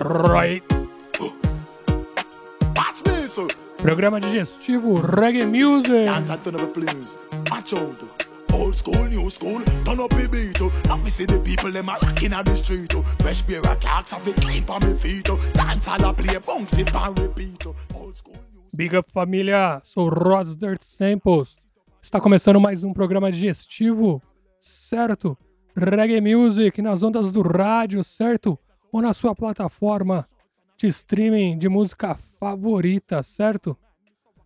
Right. Watch this. Programa digestivo Reggae Music. Dance up the. Watch out. Old school, new school, turn up the beat. Now we see the people them a rocking on the street. uh. Fresh beer and clocks have the clean on me feet. uh. Dance all a play, bounce it and repeat. uh. Old school, Big up família, sou Rods Dirt Samples. Está começando mais um programa digestivo, certo? Reggae Music nas ondas do rádio, certo? Ou na sua plataforma de streaming de música favorita, certo?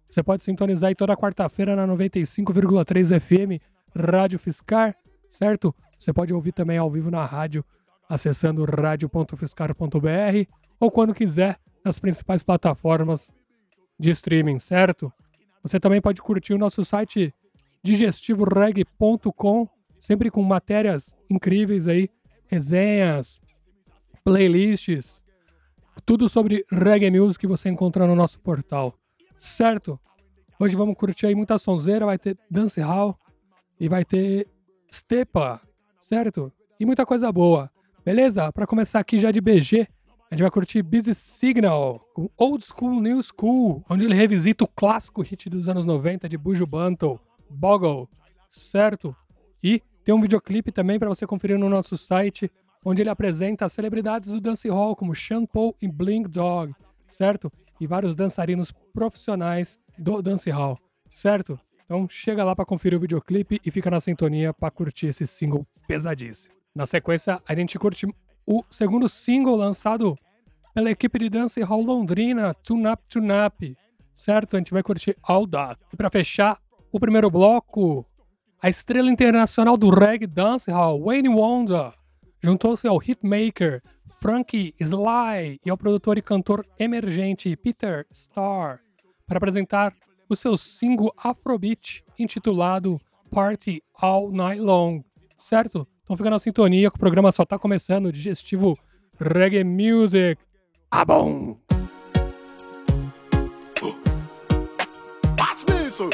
Você pode sintonizar aí toda quarta-feira na 95,3 FM, Rádio Fiscar, certo? Você pode ouvir também ao vivo na rádio, acessando radio.fiscar.br ou quando quiser nas principais plataformas de streaming, certo? Você também pode curtir o nosso site digestivoreg.com, sempre com matérias incríveis aí, resenhas, playlists, tudo sobre reggae music que você encontra no nosso portal, certo? Hoje vamos curtir aí muita sonzeira, vai ter dance hall e vai ter stepa, certo? E muita coisa boa, beleza? Para começar aqui já de BG, a gente vai curtir Busy Signal, com Old School New School, onde ele revisita o clássico hit dos anos 90 de Buju Banton, Boggle, certo? E tem um videoclipe também para você conferir no nosso site, onde ele apresenta as celebridades do dance hall, como Sean Paul e Blink Dog, certo? E vários dançarinos profissionais do dance hall, certo? Então chega lá para conferir o videoclipe e fica na sintonia para curtir esse single pesadíssimo. Na sequência, a gente curte o segundo single lançado pela equipe de dance hall londrina, Tune Up, certo? A gente vai curtir All That. E para fechar o primeiro bloco, a estrela internacional do reggae dance hall, Wayne Wonder, juntou-se ao hitmaker Frankie Sly e ao produtor e cantor emergente Peter Starr para apresentar o seu single Afrobeat intitulado Party All Night Long, certo? Então fica na sintonia que o programa só tá começando, digestivo Reggae Music. Ah, bom! Watch uh.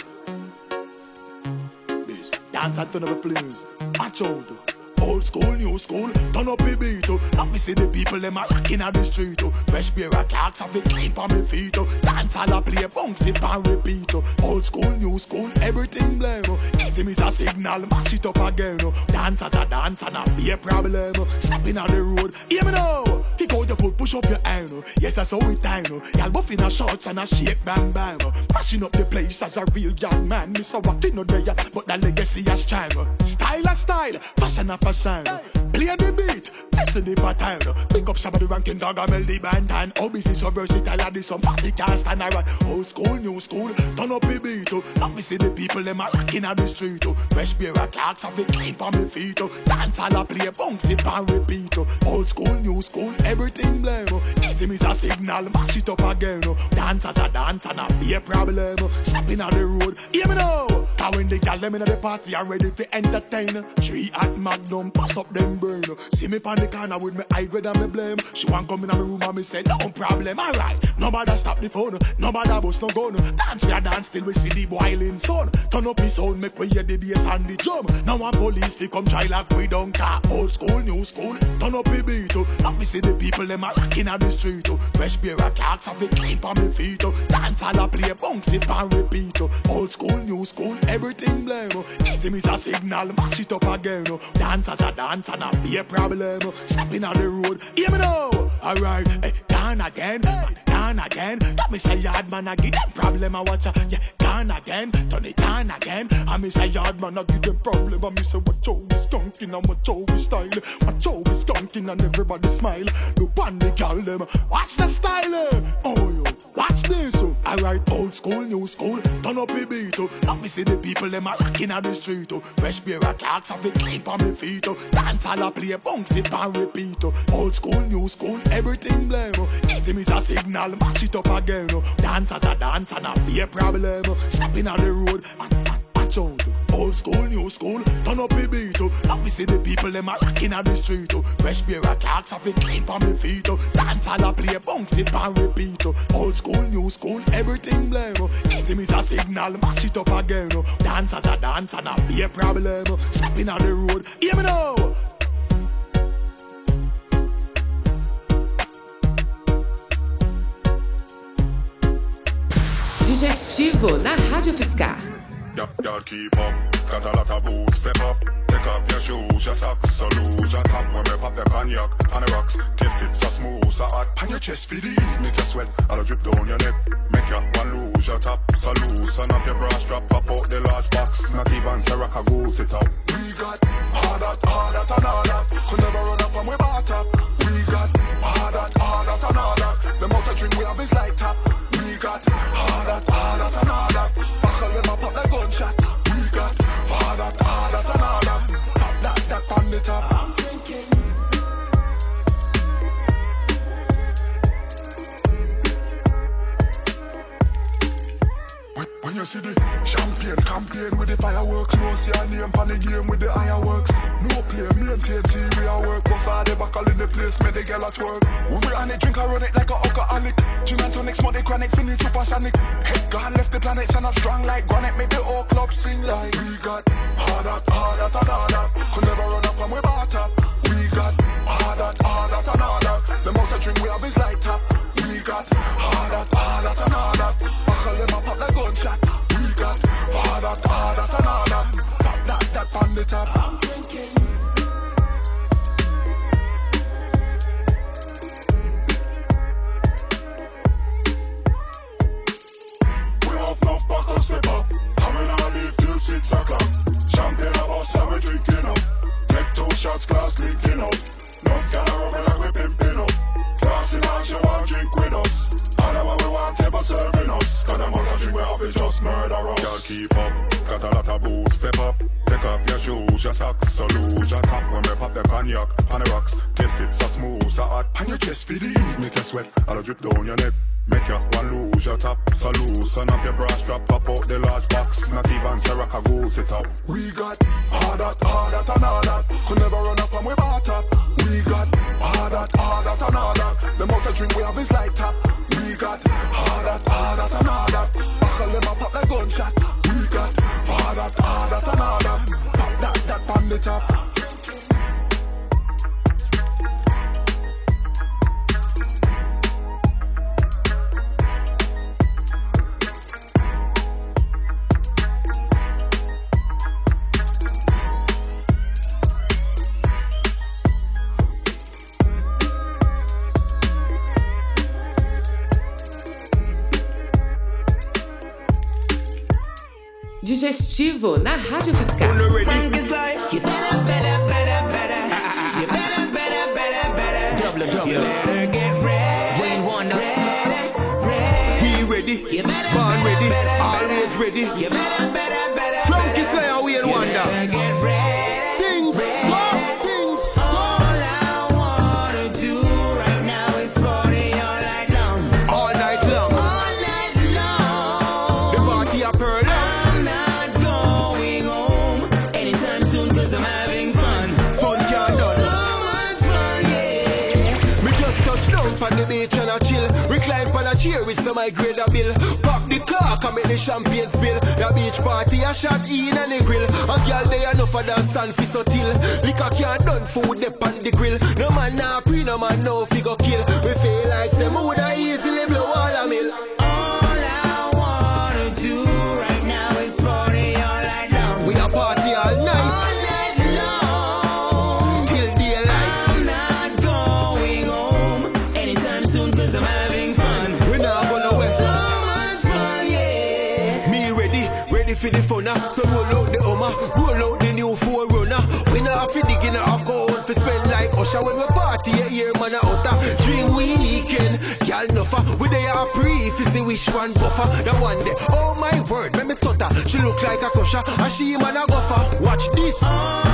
Bitch, Dance please. Watch out. Old school, new school, turn up the beat. uh. Now we see the people them a rocking on the street. uh. Fresh pair of clocks have the clean on me feet. uh. Dance all a play, bounce it and repeat. uh. Old school, new school, everything blame. Easy miss a signal, mash it up again. Dance as a dance and a be a problem. Stepping on the road, hear me now. Kick out your foot, push up your hand. Yes, that's how it time. Y'all buff in a shorts and a shake bang uh. Mashing up the place as a real young man. Miss a what in no day, but the legacy has uh. Style a style, fashion a fashion. Uh. Play the beat, listen the pattern. Pick up some of the ranking dog and melody band and obviously so versatile and this some fancy can't stand around. Old school, new school, turn up the beat. uh. Now we see the people them a rocking on the street. uh. Fresh beer and clocks have the clean on me feet. uh. Dance all a play, bounce it and repeat. uh. Old school, new school, everything blame. uh. Easy miss a signal, mash it up again. Dance as a dance and a be a problem. uh. Stepping on the road, hear me now. Cause when the gal them in the party are ready for entertain. Three at Magnum, pass up them See me pan the corner with me high grade and me blame. She want come in my room and me say no problem, alright. Nobody stop the phone, nobody bust no gun. Dance we a dance till we see the boiling sun. Turn up the sound, make we hear the bass and the drum. Now one police fi come try like we don't care. Old school, new school, turn up the beat. oh. Now we see the people them a rocking on the street. oh. Fresh beer and clocks have the clean on me feet. oh. Dance all a play, bounce it and repeat. oh. Old school, new school, everything blame. oh. Easy miss a signal, mash it up again. oh. Dance as a dance and a be a problem. Stepping on the road, hear me now. Alright, hey, again, down again. That me say yard man, I give them problem. I watch ya, yeah, down again, turn it down again. I me say yard man, I give them problem. I me say what Joe is skunking and what Joe is style. What Joe is skunking and everybody smile. Look on the gal them, watch the style. eh. Oh yo, watch this. oh. Alright, old school, new school, turn up the beat. Oh. Now me see the people them a rocking on the street. Oh. Fresh beer and clocks have the clean on me feet. Oh. Dance all a play, bounce it and repeat. Oh. Old school, new school, everything blame. Oh. Easy miss a signal, mash it up again. Oh. Dance as a dance and a be a problem. Oh. Stepping on the road, and, watch out. Oh. Old school, new school, turn up the beat. Oh. Now see the people them a rocking on the street. Oh. Fresh beer and clocks have the clean on me feet. Oh. Dance all a play, bounce it and repeat. Oh. Old school, new school, everything blame. Oh. Easy miss a signal, mash it up again. Oh. Dance as a dance and a be a problem. Oh. Stepping on the road, hear me now. digestivo na Rádio UFSCar. off your shoes, your socks, so your top when pop the cognac on the rocks. Taste it so smooth, so hot, on your chest for the make sweat, all the drip down your neck, make your one lose your top, so and up your bra strap, pop out the large box, not even up. We got and could never run up on bar top. We got and the motor drink we have is like top. you see the champion campaign with the fireworks. No see a name on the game with the fireworks. No play, maintain, see we are work. Bust all the buckle in the place, make the girl at work. We be on it, drink, I run it like a alcoholic. Gin and tonic, smoke the chronic, finish supersonic. Head gone, left the planet, stand not strong like granite. Make the old club sing like we got hard that, hard that, hard that. Could never run up on we batter. We got hard that, hard that, hard that. Digestivo na Rádio Fiscal. You better, champagne spill. The beach party a shot in and the grill. A girl they enough for the sun fi so till. Liquor can't done food dip on the grill. No man nah pre, no man no figure kill. We feel like say woulda easily blow all one buffer, the one day. Oh my word, make me stutter. She look like a kosher, and she man a gopher. Watch this. Oh.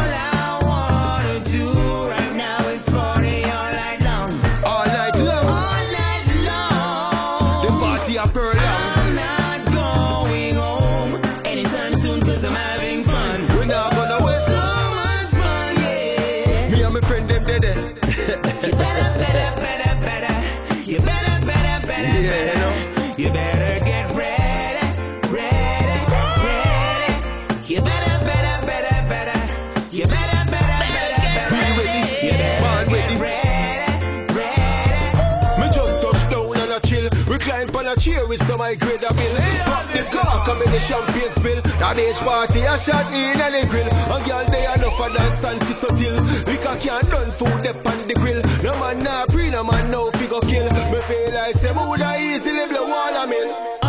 Come in the champagne spill. That beach party, a shot in the grill. A girl they enough for dance and so till. Liquor can't done food up on the grill. No man nah pre, no man no figure kill. Me feel like say, woulda easily blow all a mill.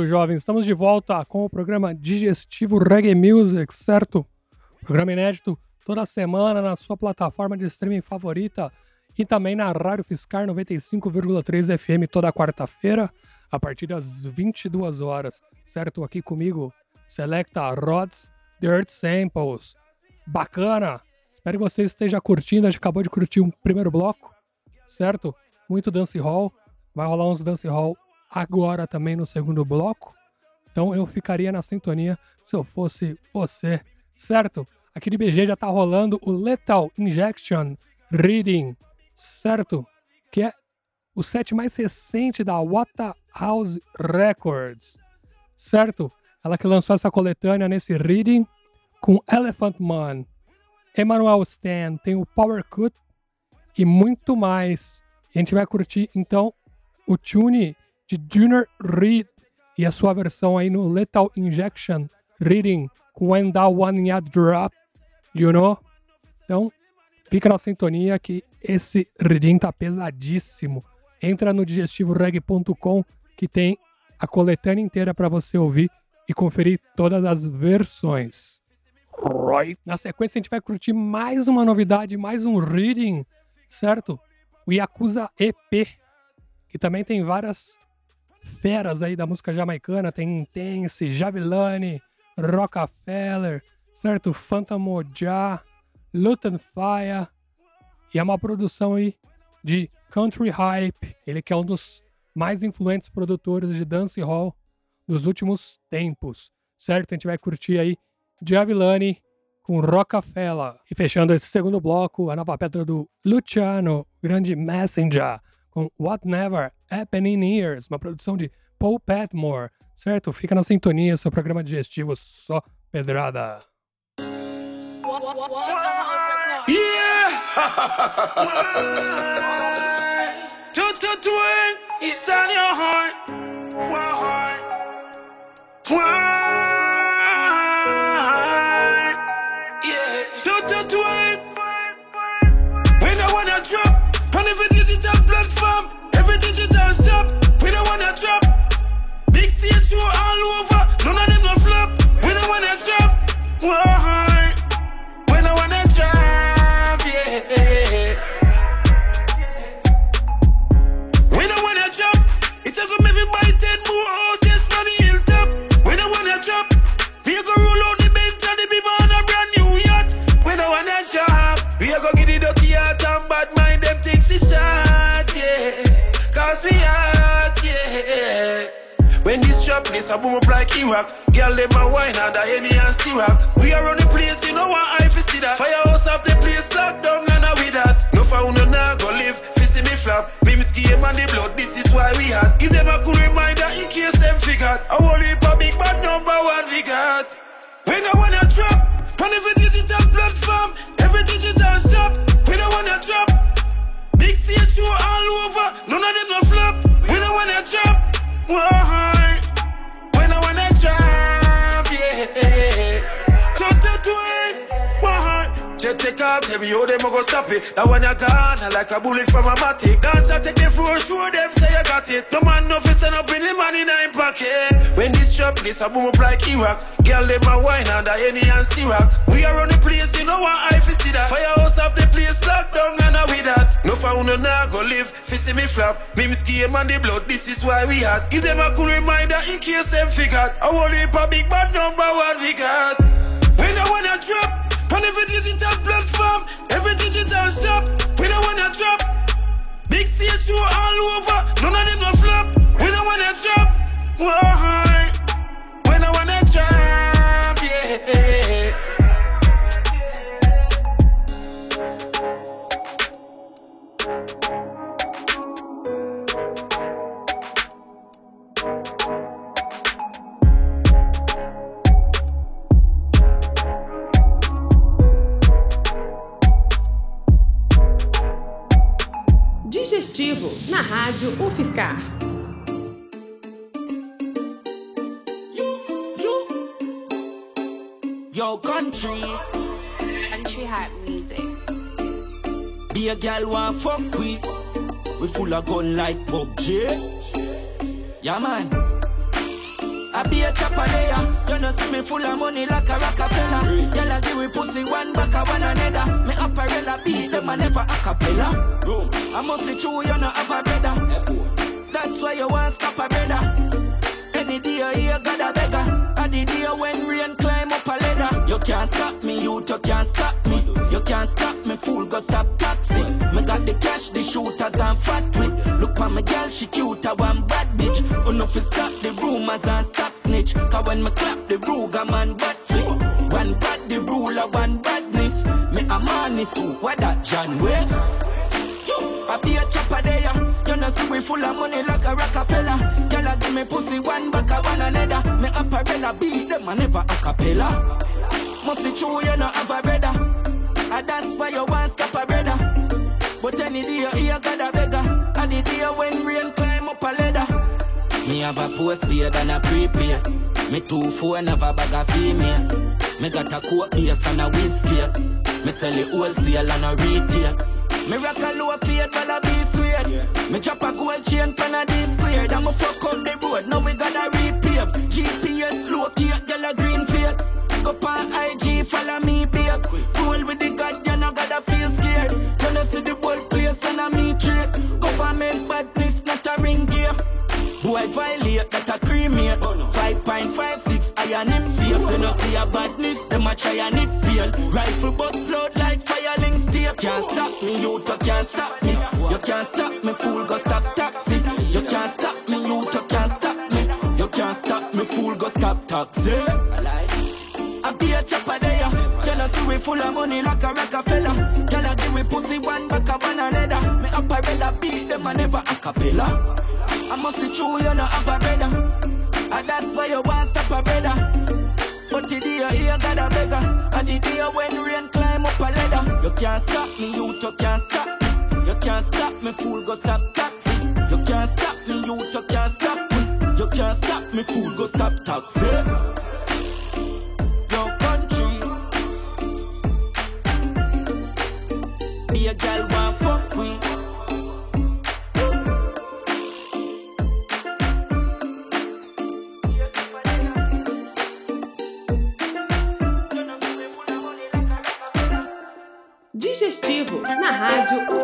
Certo, jovens, estamos de volta com o programa Digestivo Reggae Music, certo? Programa inédito toda semana na sua plataforma de streaming favorita e também na Rádio Fiscar 95,3 FM toda quarta-feira, a partir das 22 horas, certo? Aqui comigo, Selecta Rods, Dirt Samples. Bacana! Espero que você esteja curtindo, a gente acabou de curtir um primeiro bloco, certo? Muito dance hall, vai rolar uns dance hall agora também no segundo bloco. Então eu ficaria na sintonia se eu fosse você, certo? Aqui de BG já tá rolando o Lethal Injection Reading, certo? Que é o set mais recente da Waterhouse Records, certo? Ela que lançou essa coletânea nesse Reading com Elephant Man, Emmanuel Stan, tem o Power Cut e muito mais. E a gente vai curtir então o tune de Junior Reed e a sua versão aí no Lethal Injection Reading When That One Ya Drop, you know? Então, fica na sintonia que esse reading tá pesadíssimo. Entra no digestivoreg.com que tem a coletânea inteira para você ouvir e conferir todas as versões. Na sequência, a gente vai curtir mais uma novidade, mais um reading, certo? O Yakuza EP, que também tem várias feras aí da música jamaicana. Tem Intense, Javilani, Rockefeller, certo? Phantom Moja, Luton Fire. E é uma produção aí de Country Hype. Ele que é um dos mais influentes produtores de dance hall dos últimos tempos, certo? A gente vai curtir aí Javilani com Rockefeller. E fechando esse segundo bloco, a nova pedra do Luciano, grande Messenger, com What Never Happened in Years, uma produção de Paul Patmore, certo? Fica na sintonia, seu programa digestivo só pedrada. Yeah! This a boom up like Iraq. Girl, them a wine and a Henny and Ciroc. We are on the place, you know what I fi see that. Firehouse up the place, locked down and I with that. No found no nah go live, fi see me flap. Bims game and the blood, this is why we had. Give them a cool reminder in case them forgot. I whole heap a big bad number one we got. We When I wanna drop, on every digital platform, every digital shop. we don't wanna drop, big stage show all over, none of them no flop. We don't wanna drop, why? When I yeah. Why? Take off, tell me how them go stop it. That one you gone, like a bullet from a matic. Dance I take the floor, show them say you got it. No man no fi stand up in the money in him pocket. When this trap, this a boom up like Iraq. Girl them a wine and a Henny and Ciroc. We are on the place, you know what I fi see that. Firehouse up the place, locked down and a with that. No found no nah go live, fi me flap. Mims game and the blood, this is why we had. Give them a cool reminder in case them forgot. I heap a big bad number one we got. When I wanna drop. On every digital platform, every digital shop, we don't wanna drop. Big stage show all over, none of them no flop. We don't wanna drop. Why? I wanna drop, yeah. Rádio UFSCar. Yo, country. Country Hat Music. Be a gal want fuck with. We full of gun like PUBG. Yeah, man. I be a chopper there. You know see me full of money like a Rockefeller. Girl, I give we pussy one back a one another. Me apparella beat them and never a cappella. I must see true you know have a can't stop me, you can't stop me. You can't stop me, fool, go stop taxi. Me got the cash, the shooters and fat with. Look for my girl, she cute, I want bad bitch. No, fi stop the rumors and stop snitch. Cause when me clap the Ruger man bad flick. One bad the ruler, one badness. Me a man is who, what that John Wick? I be a chopper there. You know, see we full of money like a Rockefeller. Girl, I give me pussy one back a one another. Me apparella beat them and never a cappella. Be true, you know, have a brother. And that's why you want stop a brother. But any day you hear God a beggar. And the day when rain climb up a ladder. Me have a postpaid and a prepaid. Me two phone have a bag of female. Me got a coat base and a weed scale. Me sell it wholesale and a retail. Me rock a low fade, but I be sweet. Me drop a gold chain pan a D squared. I'ma fuck up the road, now we gotta repave. GPS locate, girl a green Go on IG, follow me, babe. Cool with the god, you know gotta feel scared. You know see the bold place and a me trip. Government badness, not a ring game. Boy violate, that a cremate. 5.56, iron in face. You know see a badness, them a try and it fail. Rifle bust load like fireling steel. Can't stop me, you two can't stop me. You can't stop me, fool, go stop taxi. You can't stop me, you two can't stop me. You can't stop me, fool, go stop taxi. I be a chopper there. You know see we full of money like a Rockefeller. Girl, I give me pussy one back a one another. Me apparella beat them and never a cappella. I must see true, you know have a brother. And that's why you want stop a brother. But the day you hear God a beggar. And the day when rain climb up a ladder. You can't stop me, you two can't stop. You can't stop me, fool, go stop taxi. You can't stop me, you two can't stop me. You can't stop me, fool, go stop taxi. A girl want fuck with. Digestivo na Rádio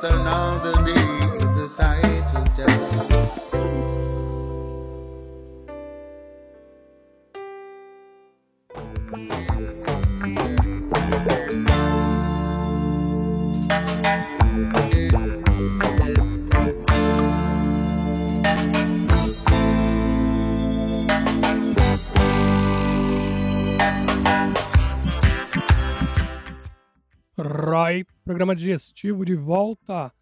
just another day the sight programa digestivo de volta.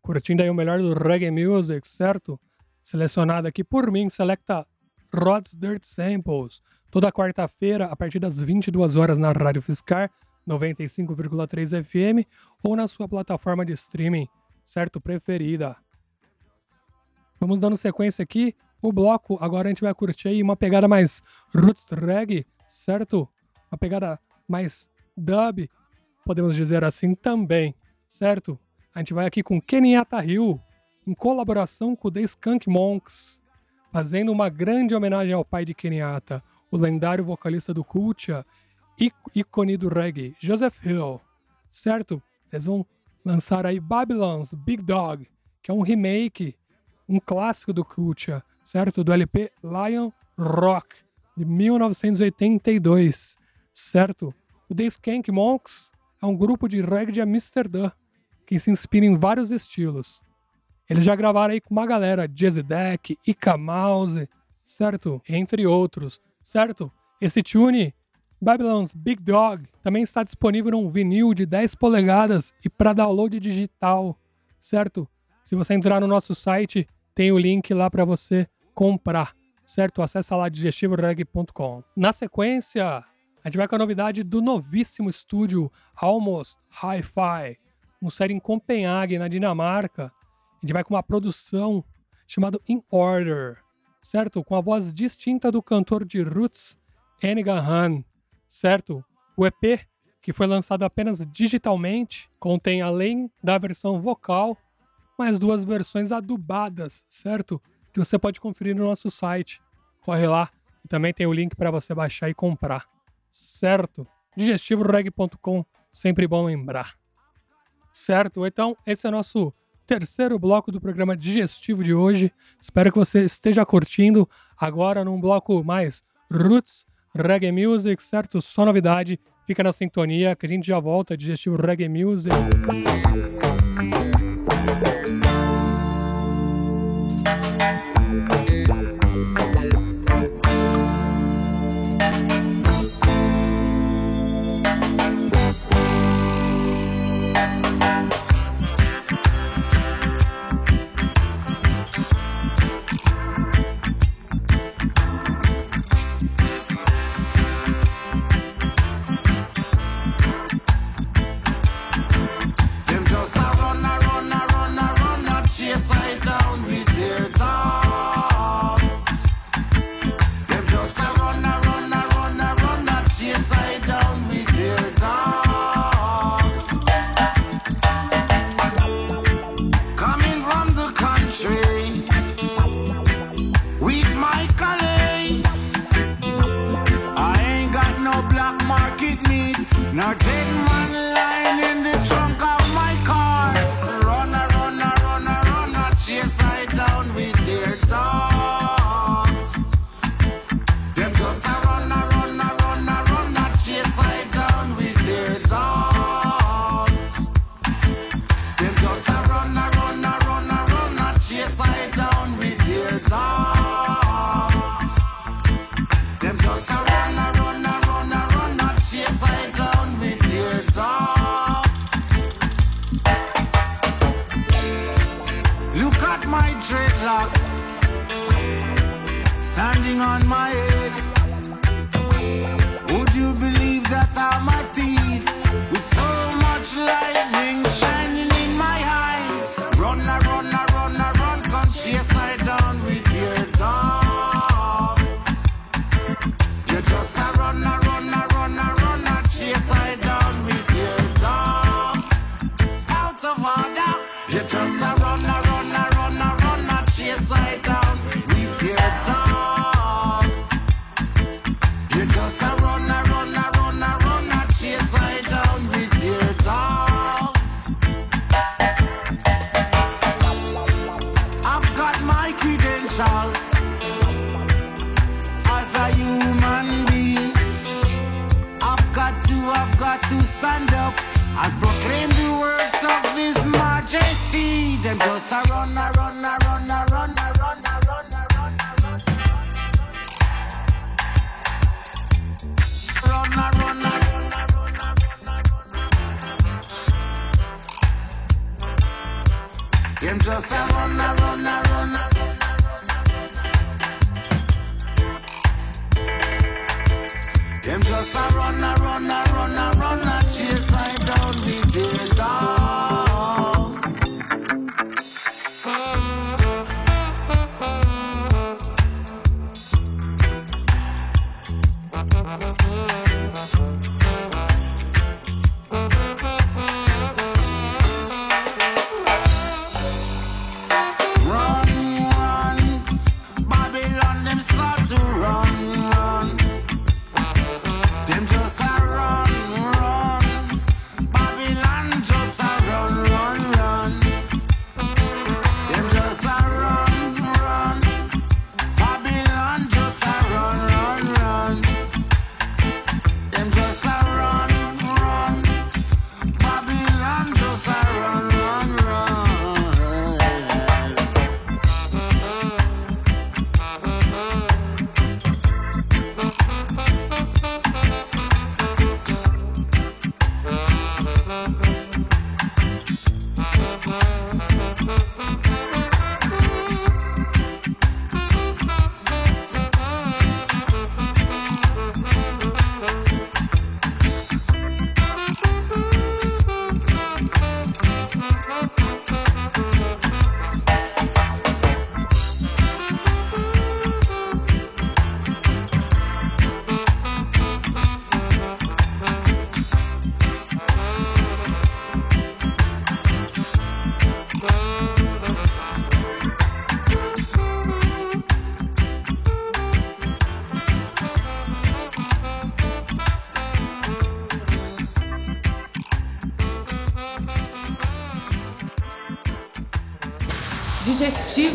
Curtindo aí o melhor do reggae music, certo? Selecionado aqui por mim, selecta Rod's Dirt Samples. Toda quarta-feira, a partir das 22 horas na Rádio Fiscar 95,3 FM ou na sua plataforma de streaming, certo? Preferida. Vamos dando sequência aqui. O bloco, agora a gente vai curtir aí uma pegada mais roots reggae, certo? Uma pegada mais dub, podemos dizer assim também, certo? A gente vai aqui com Kenyatta Hill, em colaboração com The Skunk Monks, fazendo uma grande homenagem ao pai de Kenyatta, o lendário vocalista do Culture, ícone do reggae, Joseph Hill, certo? Eles vão lançar aí Babylon's Big Dog, que é um remake, um clássico do Culture, certo? Do LP Lion Rock, de 1982, certo? O The Skank Monks é um grupo de reggae de Amsterdã, que se inspira em vários estilos. Eles já gravaram aí com uma galera, Jazzy Deck, Ika Mouse, certo? Entre outros, certo? Esse tune, Babylon's Big Dog, também está disponível num vinil de 10 polegadas e para download digital, certo? Se você entrar no nosso site, tem o link lá para você comprar, certo? Acesse lá digestivoreg.com. Na sequência, a gente vai com a novidade do novíssimo estúdio Almost Hi-Fi, um série em Copenhague, na Dinamarca. A gente vai com uma produção chamada In Order, certo? Com a voz distinta do cantor de roots, Enigan Han, certo? O EP, que foi lançado apenas digitalmente, contém além da versão vocal, mais duas versões adubadas, certo? Que você pode conferir no nosso site. Corre lá e também tem o link para você baixar e comprar certo? Digestivoreg.com, sempre bom lembrar. Certo? Então, esse é o nosso terceiro bloco do programa digestivo de hoje. Espero que você esteja curtindo agora num bloco mais roots, reggae music, certo? Só novidade. Fica na sintonia que a gente já volta digestivo reggae music.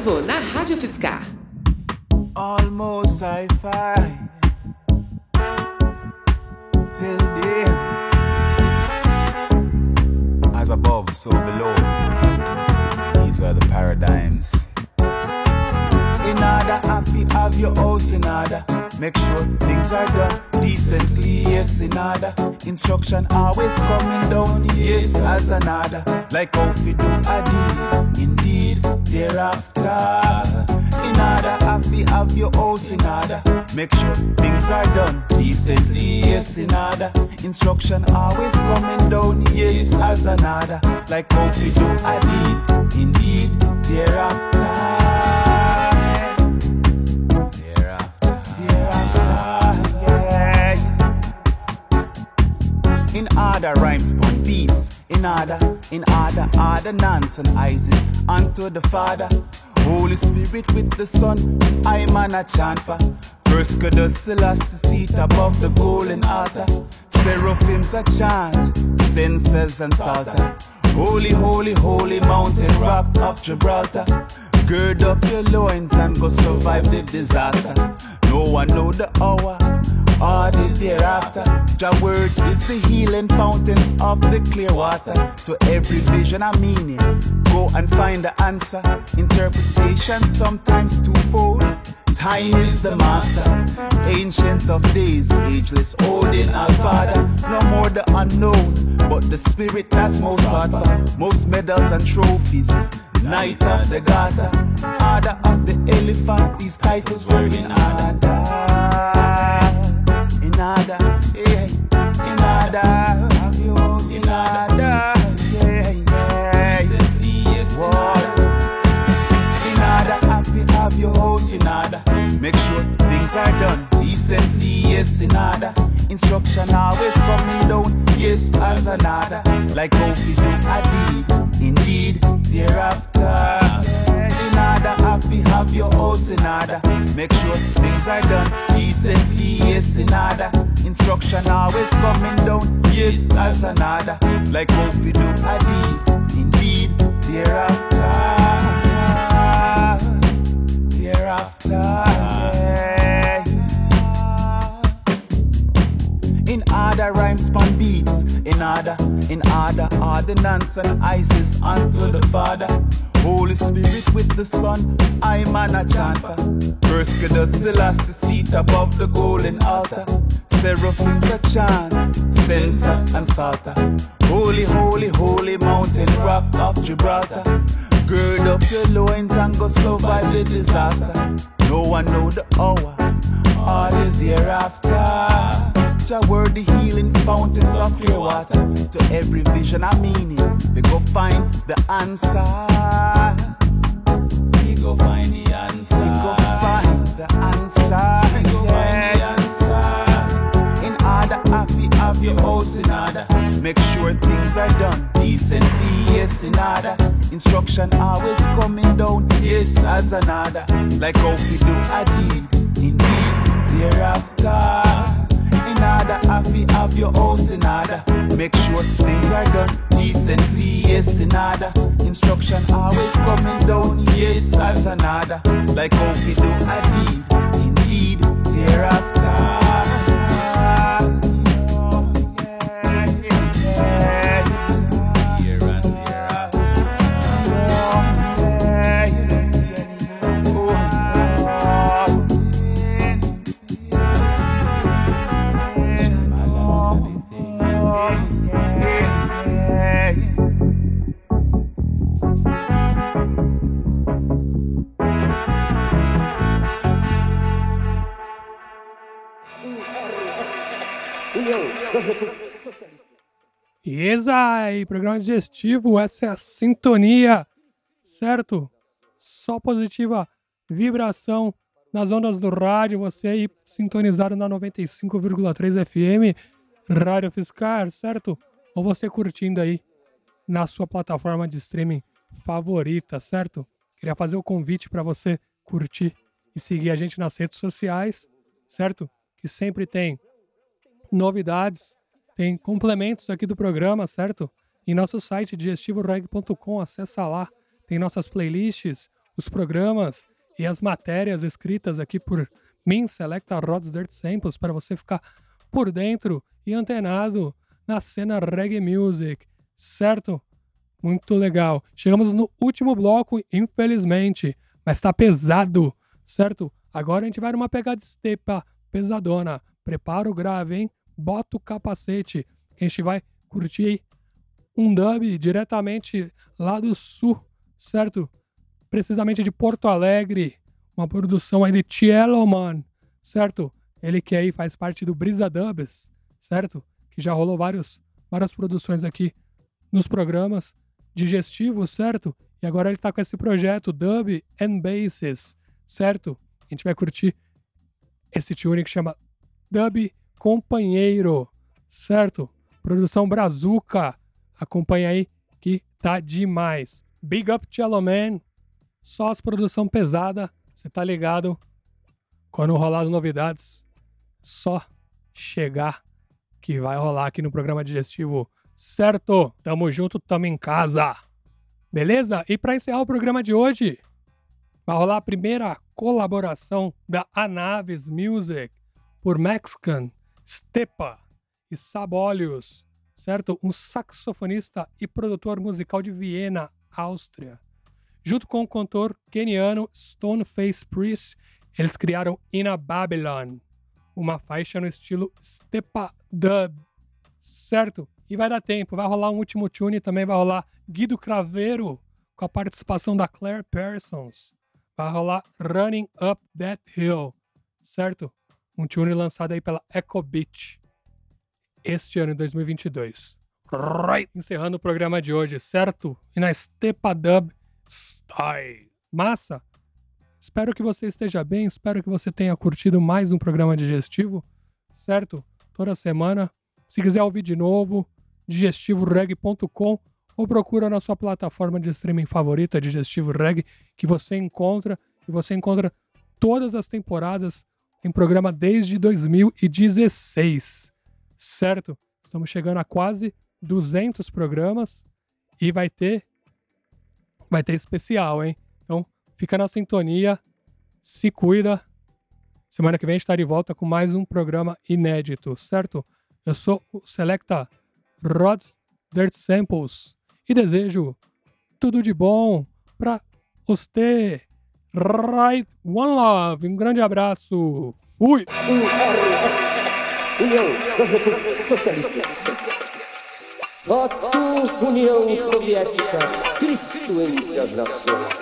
Digestivo na Rádio UFSCar. almost sci-fi. Till then, as above, so below. These are the paradigms. In order, happy have your house in order. Make sure things are done decently, yes, in order. Instruction always coming down, yes, as an order. Like how we do a deed, indeed, thereafter. In order, happy have your house in order. Make sure things are done decently, yes, in order. Instruction always coming down, yes, as an order. Like how we do a deed, indeed, thereafter. Thereafter, thereafter, yeah. In order, rhymes pun beats. In order, in order, order nonsense Isis unto the Father. Holy Spirit with the Son, I man a chant for. First Goddess Selassie seat above the golden altar. Seraphims a chant, censers and psalter. Holy, holy, holy mountain rock of Gibraltar. Gird up your loins and go survive the disaster. No one know the hour or the thereafter. Your word is the healing fountains of the clear water. To every vision a meaning, go and find the answer. Interpretation sometimes twofold. Time is the master, ancient of days, ageless, Odin, our father. No more the unknown, but the spirit that's most sought. Most medals and trophies, Knight of the Garter, Order of the Elephant, these titles were in order. In order, yeah, in order, in order, yeah, yeah. Whoa. In order, happy have your house in order. Make sure things are done decently, yes, in order. Instruction always coming down, yes, as an order. Like we do a deed, indeed, thereafter. In order, happy have your house in order. Make sure things are done decently, yes, in order. Instruction always coming down, yes, as an order. Like how we do a deed, indeed, thereafter. Thereafter, yeah. In order, rhymes pun beats. In order, in order, ordinance and Isis unto the Father. Holy Spirit with the Son, I man a chant for. First Goddess Selassie seat above the golden altar. Seraphims a chant, censer and psalter. Holy, holy, holy mountain rock of Gibraltar. Gird up your loins and go survive the disaster. No one know the hour or the thereafter. Jah word the healing fountains of clear water. To every vision a meaning, we go find the answer. We go find the answer. We go find the answer. We go find the answer. In order, happy have your house in order. Make sure things are done decently, yes, in order. Instruction always coming down, yes, as an order. Like how we do a deed, indeed, thereafter. Order, happy have your in order. Make sure things are done decently, yes, order. Instruction always coming down, yes, as an order. Like how we do a deed, indeed, thereafter. Exai, programa digestivo, essa é a sintonia, certo? Só positiva vibração nas ondas do rádio, você aí sintonizado na 95,3 FM, Rádio Fiscar, certo? Ou você curtindo aí na sua plataforma de streaming favorita, certo? Queria fazer o convite para você curtir e seguir a gente nas redes sociais, certo? Que sempre tem novidades, tem complementos aqui do programa, certo? Em nosso site digestivoreg.com, acessa lá. Tem nossas playlists, os programas e as matérias escritas aqui por mim, Selecta Rods Dirt Samples, para você ficar por dentro e antenado na cena reggae music, certo? Muito legal. Chegamos no último bloco, infelizmente, mas tá pesado, certo? Agora a gente vai numa pegada estepa pesadona. Prepara o grave, hein? Bota o capacete. A gente vai curtir um dub diretamente lá do sul, certo? Precisamente de Porto Alegre. Uma produção aí de Tieloman, certo? Ele que aí faz parte do Brisa Dubs, certo? Que já rolou vários, várias produções aqui nos programas digestivos, certo? E agora ele tá com esse projeto Dub and Basses, certo? A gente vai curtir esse tune que chama Dub Companheiro, certo? Produção Brazuca. Acompanha aí que tá demais. Big up Cello Man. Só as produção pesada, você tá ligado? Quando rolar as novidades, só chegar que vai rolar aqui no programa digestivo, certo? Tamo junto, tamo em casa. Beleza? E para encerrar o programa de hoje, vai rolar a primeira colaboração da Anaves Music por Mexican, Stepa e Sabolius, certo? Um saxofonista e produtor musical de Viena, Áustria. Junto com o cantor keniano Stoneface Priest, eles criaram In a Babylon, uma faixa no estilo Stepa Dub, certo? E vai dar tempo, vai rolar um último tune, também vai rolar Guido Craveiro, com a participação da Claire Parsons. Vai rolar Running Up That Hill, certo? Um tune lançado aí pela Echo Beach este ano, em 2022. Right. Encerrando o programa de hoje, certo? E na Stepa Dub Style. Massa! Espero que você esteja bem, espero que você tenha curtido mais um programa digestivo, certo? Toda semana. Se quiser ouvir de novo, digestivoreg.com ou procura na sua plataforma de streaming favorita, Digestivo Reg, que você encontra e você encontra todas as temporadas em programa desde 2016, certo? Estamos chegando a quase 200 programas e vai ter vai ter especial, hein? Então, fica na sintonia, se cuida. Semana que vem a gente está de volta com mais um programa inédito, certo? Eu sou o Selecta Rods Dirt Samples e desejo tudo de bom para você. Right One Love. Um grande abraço. Fui! URSS, União das Repúblicas Socialistas. Voto União Soviética, Cristo entre as nações.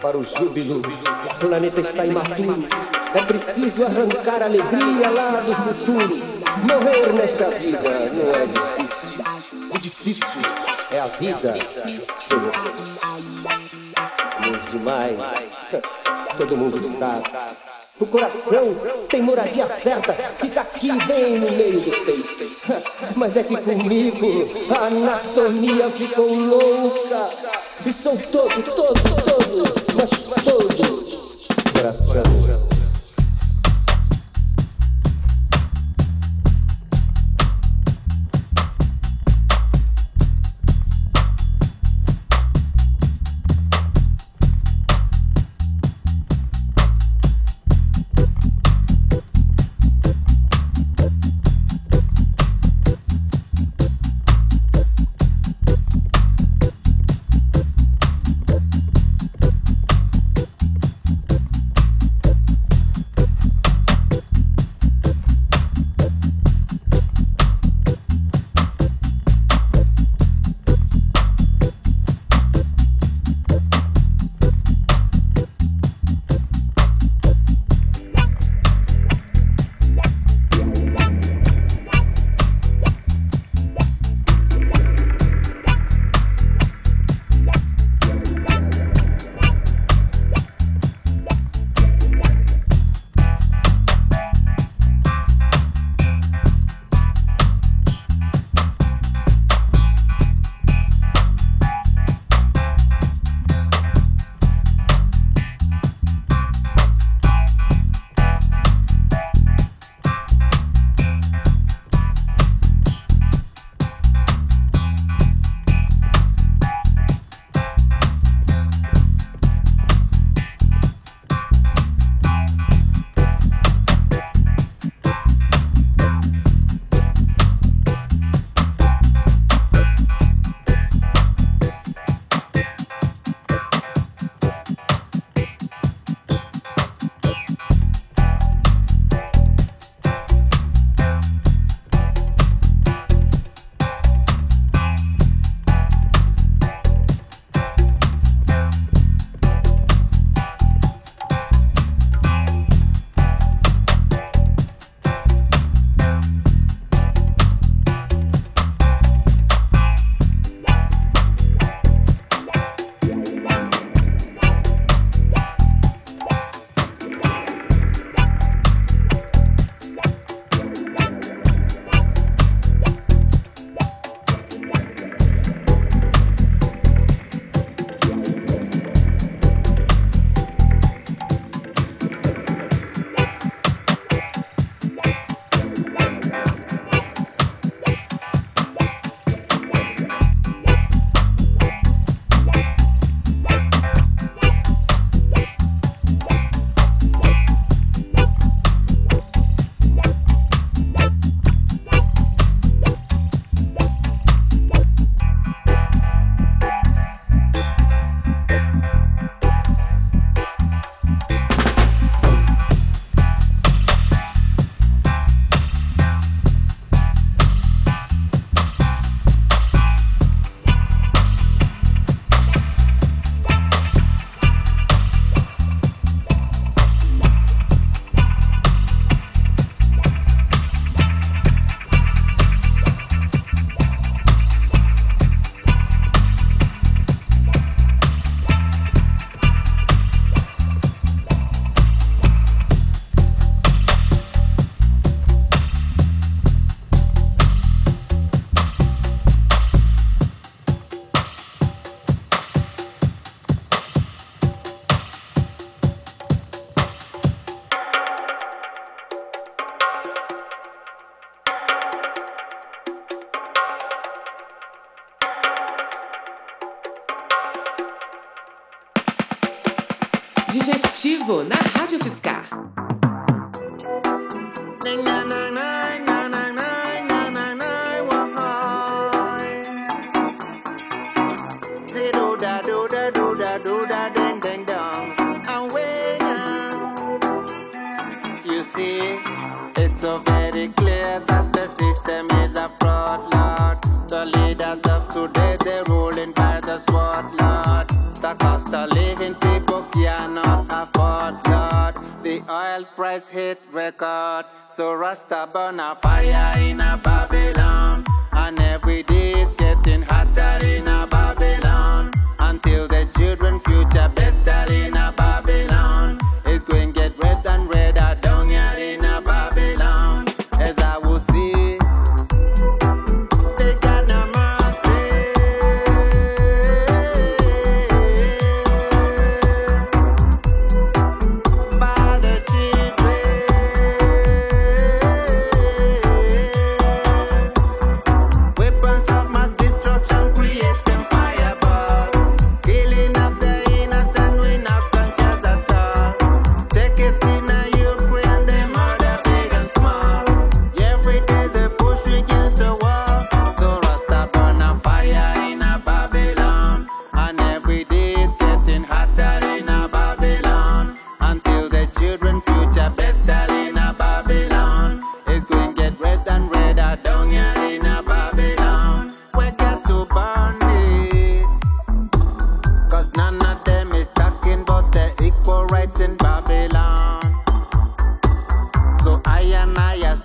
Para o júbilo, o planeta está imaturo. É preciso arrancar a alegria lá do futuro. Morrer nesta vida não é difícil. O difícil é a vida. Nos demais, todo mundo sabe. O coração tem moradia certa, fica aqui bem no meio do peito. Mas é que comigo a anatomia ficou louca. E sou todo, todo, todo, mas todo coração. See, it's so very clear that the system is a fraud, Lord. The leaders of today, they're ruling by the sword, Lord. The cost of living people cannot afford, Lord. The oil price hit record, so Rasta burn a fire in a Babylon. And every day it's getting hotter in a Babylon. Until the children future canallas